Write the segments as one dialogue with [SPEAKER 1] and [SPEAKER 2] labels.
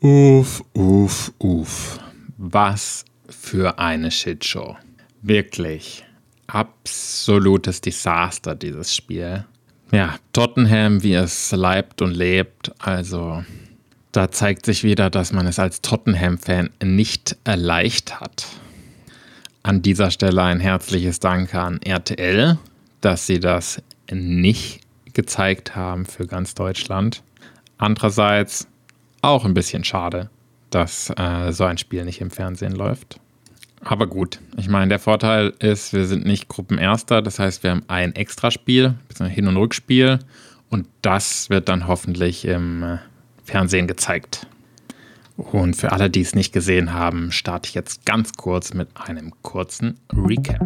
[SPEAKER 1] Uff, uff, uff. Was für eine Shitshow. Wirklich. Absolutes Desaster, dieses Spiel. Ja, Tottenham, wie es leibt und lebt. Also, da zeigt sich wieder, dass man es als Tottenham-Fan nicht erleicht hat. An dieser Stelle ein herzliches Danke an RTL, dass sie das nicht gezeigt haben für ganz Deutschland. Andererseits auch ein bisschen schade, dass äh, so ein Spiel nicht im Fernsehen läuft. Aber gut, ich meine, der Vorteil ist, wir sind nicht Gruppenerster, das heißt, wir haben ein Extraspiel, Hin- und Rückspiel und das wird dann hoffentlich im äh, Fernsehen gezeigt. Und für alle, die es nicht gesehen haben, starte ich jetzt ganz kurz mit einem kurzen Recap.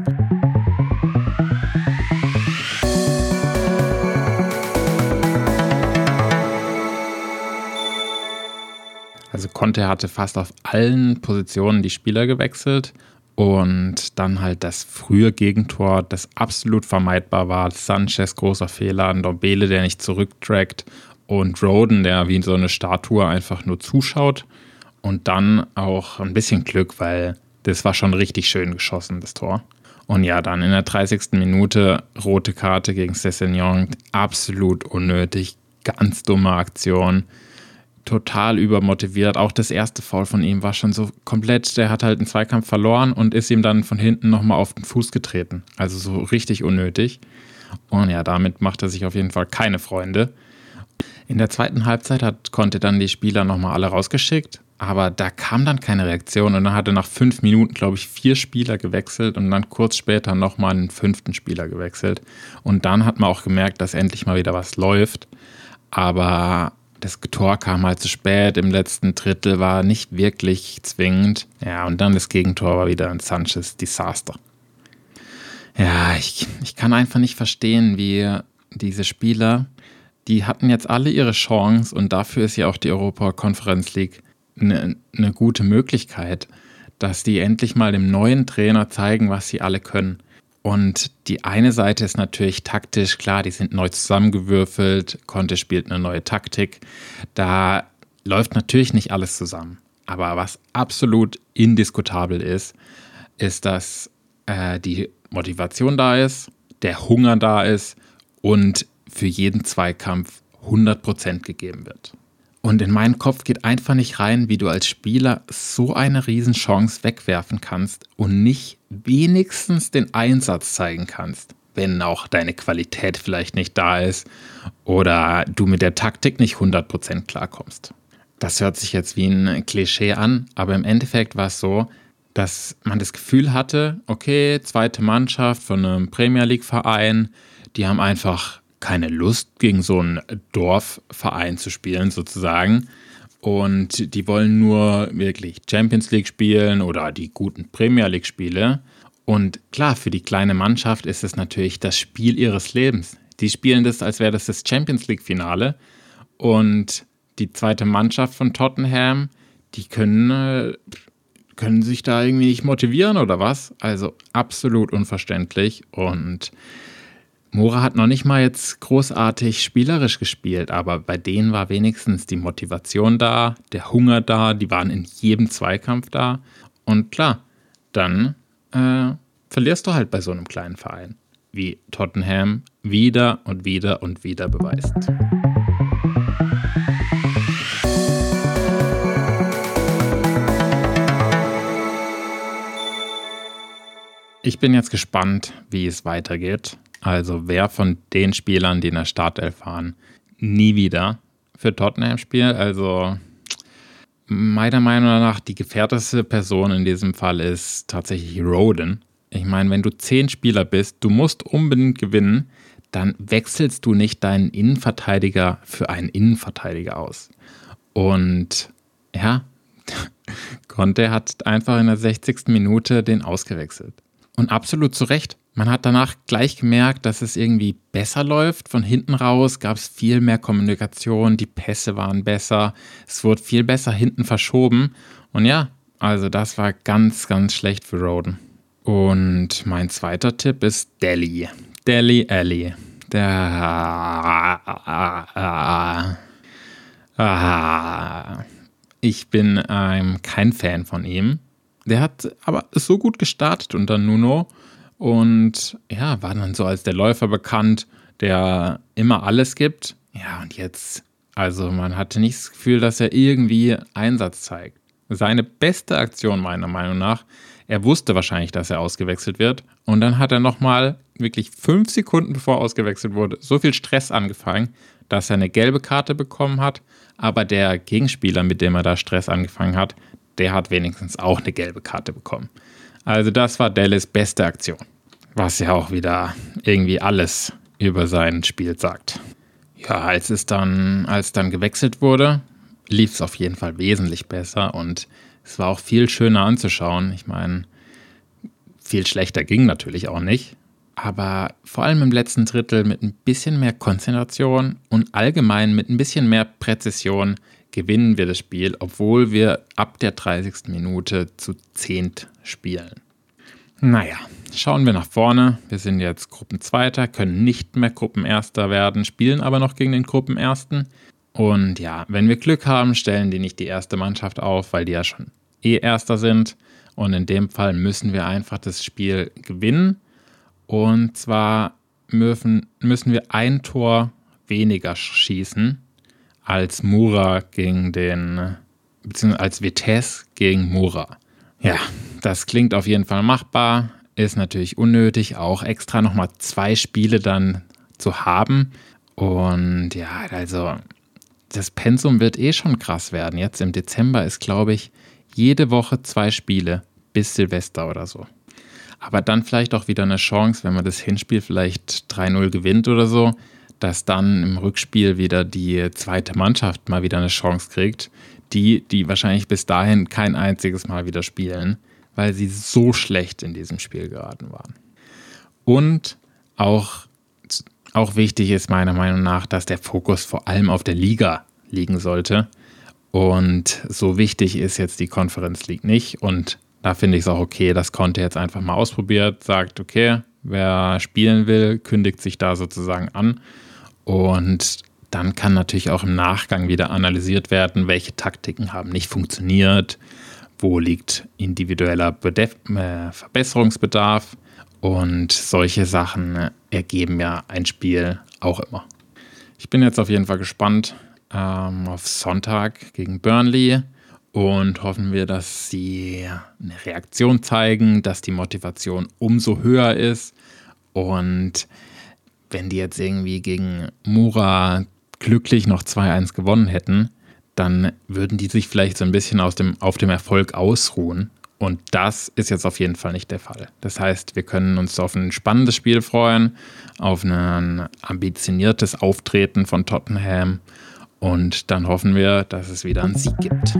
[SPEAKER 1] Conte hatte fast auf allen Positionen die Spieler gewechselt und dann halt das frühe Gegentor, das absolut vermeidbar war. Sanchez großer Fehler, Ndombele, der nicht zurücktrackt und Roden, der wie so eine Statue einfach nur zuschaut. Und dann auch ein bisschen Glück, weil das war schon richtig schön geschossen, das Tor. Und ja, dann in der 30. Minute rote Karte gegen Cessignon, absolut unnötig, ganz dumme Aktion total übermotiviert. Auch das erste Foul von ihm war schon so komplett, der hat halt einen Zweikampf verloren und ist ihm dann von hinten nochmal auf den Fuß getreten. Also so richtig unnötig. Und ja, damit macht er sich auf jeden Fall keine Freunde. In der zweiten Halbzeit hat, konnte dann die Spieler nochmal alle rausgeschickt, aber da kam dann keine Reaktion und dann hat er nach fünf Minuten, glaube ich, vier Spieler gewechselt und dann kurz später nochmal einen fünften Spieler gewechselt. Und dann hat man auch gemerkt, dass endlich mal wieder was läuft. Aber das Tor kam halt zu spät, im letzten Drittel war nicht wirklich zwingend. Ja, und dann das Gegentor war wieder ein Sanchez-Desaster. Ja, ich, ich kann einfach nicht verstehen, wie diese Spieler, die hatten jetzt alle ihre Chance und dafür ist ja auch die Europa Conference League eine, eine gute Möglichkeit, dass die endlich mal dem neuen Trainer zeigen, was sie alle können. Und die eine Seite ist natürlich taktisch, klar, die sind neu zusammengewürfelt, Conte spielt eine neue Taktik. Da läuft natürlich nicht alles zusammen. Aber was absolut indiskutabel ist, ist, dass äh, die Motivation da ist, der Hunger da ist und für jeden Zweikampf 100% gegeben wird. Und in meinen Kopf geht einfach nicht rein, wie du als Spieler so eine Riesenchance wegwerfen kannst und nicht wenigstens den Einsatz zeigen kannst, wenn auch deine Qualität vielleicht nicht da ist oder du mit der Taktik nicht 100% klarkommst. Das hört sich jetzt wie ein Klischee an, aber im Endeffekt war es so, dass man das Gefühl hatte, okay, zweite Mannschaft von einem Premier League Verein, die haben einfach keine Lust, gegen so einen Dorfverein zu spielen, sozusagen. Und die wollen nur wirklich Champions League spielen oder die guten Premier League Spiele. Und klar, für die kleine Mannschaft ist es natürlich das Spiel ihres Lebens. Die spielen das, als wäre das das Champions League Finale. Und die zweite Mannschaft von Tottenham, die können, äh, können sich da irgendwie nicht motivieren oder was? Also absolut unverständlich. Und Mora hat noch nicht mal jetzt großartig spielerisch gespielt, aber bei denen war wenigstens die Motivation da, der Hunger da, die waren in jedem Zweikampf da. Und klar, dann äh, verlierst du halt bei so einem kleinen Verein, wie Tottenham wieder und wieder und wieder beweist. Ich bin jetzt gespannt, wie es weitergeht. Also wer von den Spielern, die in der Startelf fahren, nie wieder für Tottenham spielt. Also meiner Meinung nach die gefährteste Person in diesem Fall ist tatsächlich Roden. Ich meine, wenn du zehn Spieler bist, du musst unbedingt gewinnen, dann wechselst du nicht deinen Innenverteidiger für einen Innenverteidiger aus. Und ja, Conte hat einfach in der 60. Minute den ausgewechselt. Und absolut zu Recht. Man hat danach gleich gemerkt, dass es irgendwie besser läuft. Von hinten raus gab es viel mehr Kommunikation, die Pässe waren besser, es wurde viel besser hinten verschoben. Und ja, also das war ganz, ganz schlecht für Roden. Und mein zweiter Tipp ist Delhi. Delhi Alley. Der. Ich bin ähm, kein Fan von ihm. Der hat aber so gut gestartet unter Nuno und ja, war dann so als der Läufer bekannt, der immer alles gibt. Ja, und jetzt, also man hatte nicht das Gefühl, dass er irgendwie Einsatz zeigt. Seine beste Aktion meiner Meinung nach, er wusste wahrscheinlich, dass er ausgewechselt wird. Und dann hat er nochmal wirklich fünf Sekunden bevor er ausgewechselt wurde, so viel Stress angefangen, dass er eine gelbe Karte bekommen hat. Aber der Gegenspieler, mit dem er da Stress angefangen hat, der hat wenigstens auch eine gelbe Karte bekommen. Also das war Dallas beste Aktion. Was ja auch wieder irgendwie alles über sein Spiel sagt. Ja, als es dann, als dann gewechselt wurde, lief es auf jeden Fall wesentlich besser und es war auch viel schöner anzuschauen. Ich meine, viel schlechter ging natürlich auch nicht. Aber vor allem im letzten Drittel mit ein bisschen mehr Konzentration und allgemein mit ein bisschen mehr Präzision gewinnen wir das Spiel, obwohl wir ab der 30. Minute zu zehnt spielen. Naja, schauen wir nach vorne. Wir sind jetzt Gruppenzweiter, können nicht mehr Gruppenerster werden, spielen aber noch gegen den Gruppenersten. Und ja, wenn wir Glück haben, stellen die nicht die erste Mannschaft auf, weil die ja schon eh Erster sind. Und in dem Fall müssen wir einfach das Spiel gewinnen. Und zwar müssen, wir ein Tor weniger schießen als Mura gegen den, beziehungsweise als Vitesse gegen Mura. Ja, das klingt auf jeden Fall machbar, ist natürlich unnötig, auch extra nochmal zwei Spiele dann zu haben. Und ja, also das Pensum wird eh schon krass werden. Jetzt im Dezember ist, glaube ich, jede Woche zwei Spiele bis Silvester oder so. Aber dann vielleicht auch wieder eine Chance, wenn man das Hinspiel vielleicht 3-0 gewinnt oder so, dass dann im Rückspiel wieder die zweite Mannschaft mal wieder eine Chance kriegt, die, die wahrscheinlich bis dahin kein einziges Mal wieder spielen, weil sie so schlecht in diesem Spiel geraten waren. Und auch, auch wichtig ist meiner Meinung nach, dass der Fokus vor allem auf der Liga liegen sollte. Und so wichtig ist jetzt die Conference League nicht. Und da finde ich es auch okay, dass Conte jetzt einfach mal ausprobiert, sagt, okay, wer spielen will, kündigt sich da sozusagen an. Und dann kann natürlich auch im Nachgang wieder analysiert werden, welche Taktiken haben nicht funktioniert, wo liegt individueller Bedef äh, Verbesserungsbedarf und solche Sachen ergeben ja ein Spiel auch immer. Ich bin jetzt auf jeden Fall gespannt ähm, auf Sonntag gegen Burnley und hoffen wir, dass sie eine Reaktion zeigen, dass die Motivation umso höher ist und wenn die jetzt irgendwie gegen Mura glücklich noch 2-1 gewonnen hätten, dann würden die sich vielleicht so ein bisschen aus dem, auf dem Erfolg ausruhen. Und das ist jetzt auf jeden Fall nicht der Fall. Das heißt, wir können uns auf ein spannendes Spiel freuen, auf ein ambitioniertes Auftreten von Tottenham und dann hoffen wir, dass es wieder einen Sieg gibt.